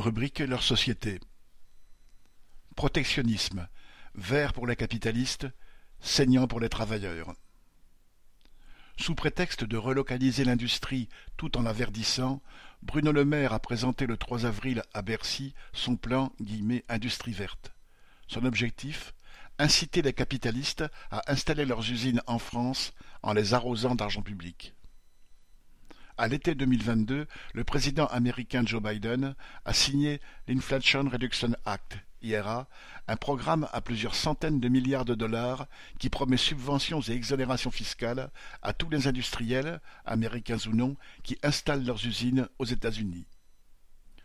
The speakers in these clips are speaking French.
Rubrique leur société. Protectionnisme. Vert pour les capitalistes, saignant pour les travailleurs. Sous prétexte de relocaliser l'industrie tout en la verdissant, Bruno Le Maire a présenté le 3 avril à Bercy son plan « industrie verte ». Son objectif Inciter les capitalistes à installer leurs usines en France en les arrosant d'argent public. À l'été 2022, le président américain Joe Biden a signé l'Inflation Reduction Act, IRA, un programme à plusieurs centaines de milliards de dollars qui promet subventions et exonérations fiscales à tous les industriels, américains ou non, qui installent leurs usines aux États-Unis.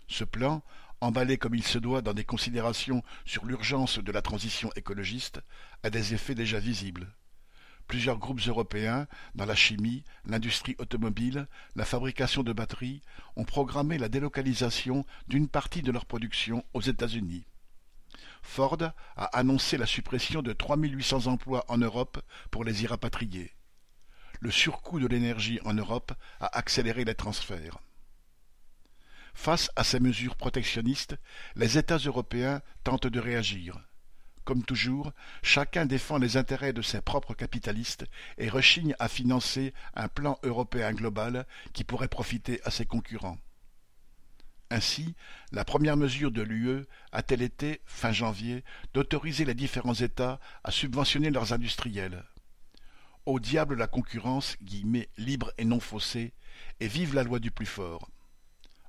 Ce plan, emballé comme il se doit dans des considérations sur l'urgence de la transition écologiste, a des effets déjà visibles. Plusieurs groupes européens, dans la chimie, l'industrie automobile, la fabrication de batteries, ont programmé la délocalisation d'une partie de leur production aux États-Unis. Ford a annoncé la suppression de 3800 emplois en Europe pour les y rapatrier. Le surcoût de l'énergie en Europe a accéléré les transferts. Face à ces mesures protectionnistes, les États européens tentent de réagir. Comme toujours, chacun défend les intérêts de ses propres capitalistes et rechigne à financer un plan européen global qui pourrait profiter à ses concurrents. Ainsi, la première mesure de l'UE a-t-elle été, fin janvier, d'autoriser les différents États à subventionner leurs industriels? Au diable la concurrence, guillemets, libre et non faussée, et vive la loi du plus fort.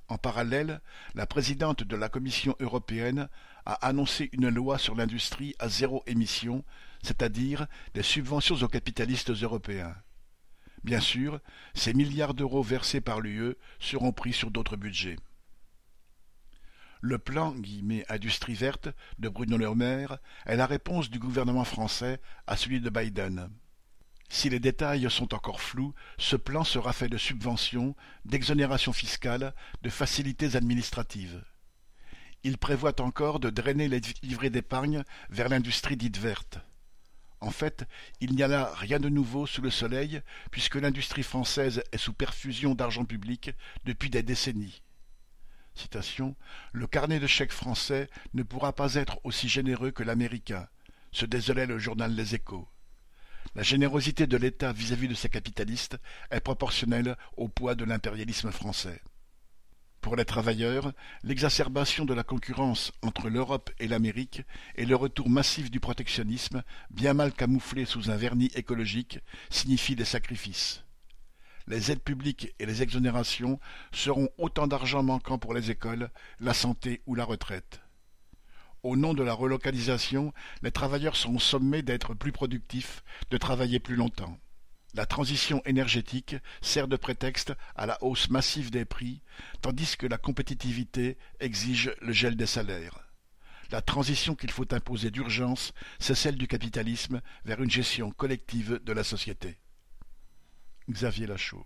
En parallèle, la présidente de la Commission européenne a annoncé une loi sur l'industrie à zéro émission, c'est-à-dire des subventions aux capitalistes européens. Bien sûr, ces milliards d'euros versés par l'UE seront pris sur d'autres budgets. Le plan « industrie verte » de Bruno Le Maire est la réponse du gouvernement français à celui de Biden. Si les détails sont encore flous, ce plan sera fait de subventions, d'exonérations fiscales, de facilités administratives. Il prévoit encore de drainer les livrets d'épargne vers l'industrie dite verte. En fait, il n'y a là rien de nouveau sous le soleil, puisque l'industrie française est sous perfusion d'argent public depuis des décennies. Citation, le carnet de chèques français ne pourra pas être aussi généreux que l'américain, se désolait le journal Les Échos. La générosité de l'État vis-à-vis de ses capitalistes est proportionnelle au poids de l'impérialisme français. Pour les travailleurs, l'exacerbation de la concurrence entre l'Europe et l'Amérique et le retour massif du protectionnisme, bien mal camouflé sous un vernis écologique, signifient des sacrifices. Les aides publiques et les exonérations seront autant d'argent manquant pour les écoles, la santé ou la retraite. Au nom de la relocalisation, les travailleurs sont sommés d'être plus productifs, de travailler plus longtemps. La transition énergétique sert de prétexte à la hausse massive des prix, tandis que la compétitivité exige le gel des salaires. La transition qu'il faut imposer d'urgence, c'est celle du capitalisme vers une gestion collective de la société. Xavier Lachaud